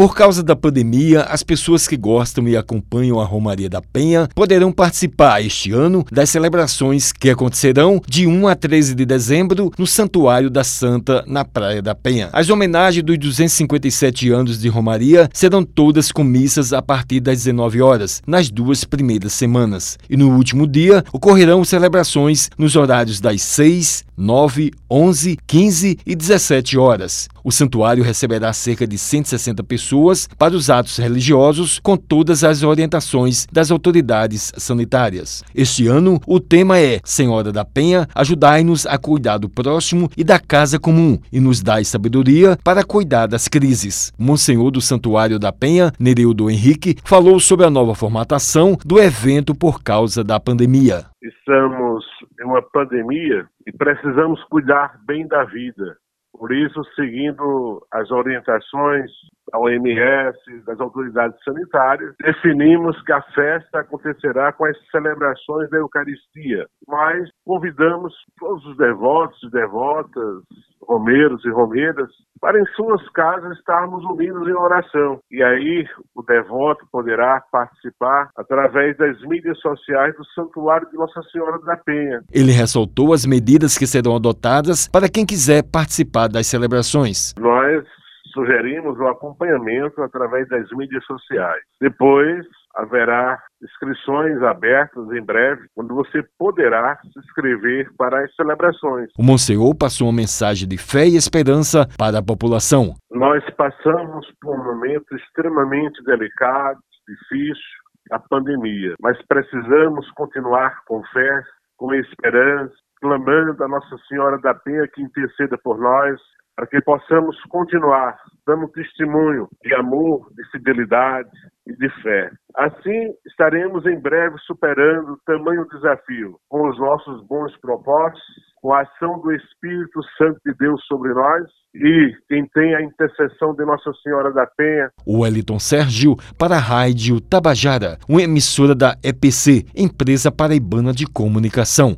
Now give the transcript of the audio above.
Por causa da pandemia, as pessoas que gostam e acompanham a Romaria da Penha poderão participar este ano das celebrações que acontecerão de 1 a 13 de dezembro no Santuário da Santa, na Praia da Penha. As homenagens dos 257 anos de Romaria serão todas com missas a partir das 19 horas, nas duas primeiras semanas. E no último dia, ocorrerão celebrações nos horários das 6, 9, 11, 15 e 17 horas. O santuário receberá cerca de 160 pessoas para os atos religiosos, com todas as orientações das autoridades sanitárias. Este ano, o tema é Senhora da Penha, ajudai-nos a cuidar do próximo e da casa comum e nos dai sabedoria para cuidar das crises. Monsenhor do Santuário da Penha, Nereudo Henrique, falou sobre a nova formatação do evento por causa da pandemia. Estamos em uma pandemia e precisamos cuidar bem da vida. Por isso, seguindo as orientações da OMS, das autoridades sanitárias, definimos que a festa acontecerá com as celebrações da Eucaristia, mas convidamos todos os devotos e devotas, romeiros e romeiras, para em suas casas estarmos unidos em oração. E aí o devoto poderá participar através das mídias sociais do Santuário de Nossa Senhora da Penha. Ele ressaltou as medidas que serão adotadas para quem quiser participar das celebrações. Nós sugerimos o acompanhamento através das mídias sociais. Depois, haverá inscrições abertas em breve, onde você poderá se inscrever para as celebrações. O Monsenhor passou uma mensagem de fé e esperança para a população. Nós passamos por um momento extremamente delicado, difícil, a pandemia, mas precisamos continuar com fé, com esperança, clamando a Nossa Senhora da Penha que interceda por nós, para que possamos continuar dando testemunho de amor, de fidelidade e de fé. Assim, estaremos em breve superando tamanho desafio, com os nossos bons propósitos, com a ação do Espírito Santo de Deus sobre nós e quem tem a intercessão de Nossa Senhora da Penha. O Wellington Sérgio para a Rádio Tabajara, uma emissora da EPC, Empresa Paraibana de Comunicação.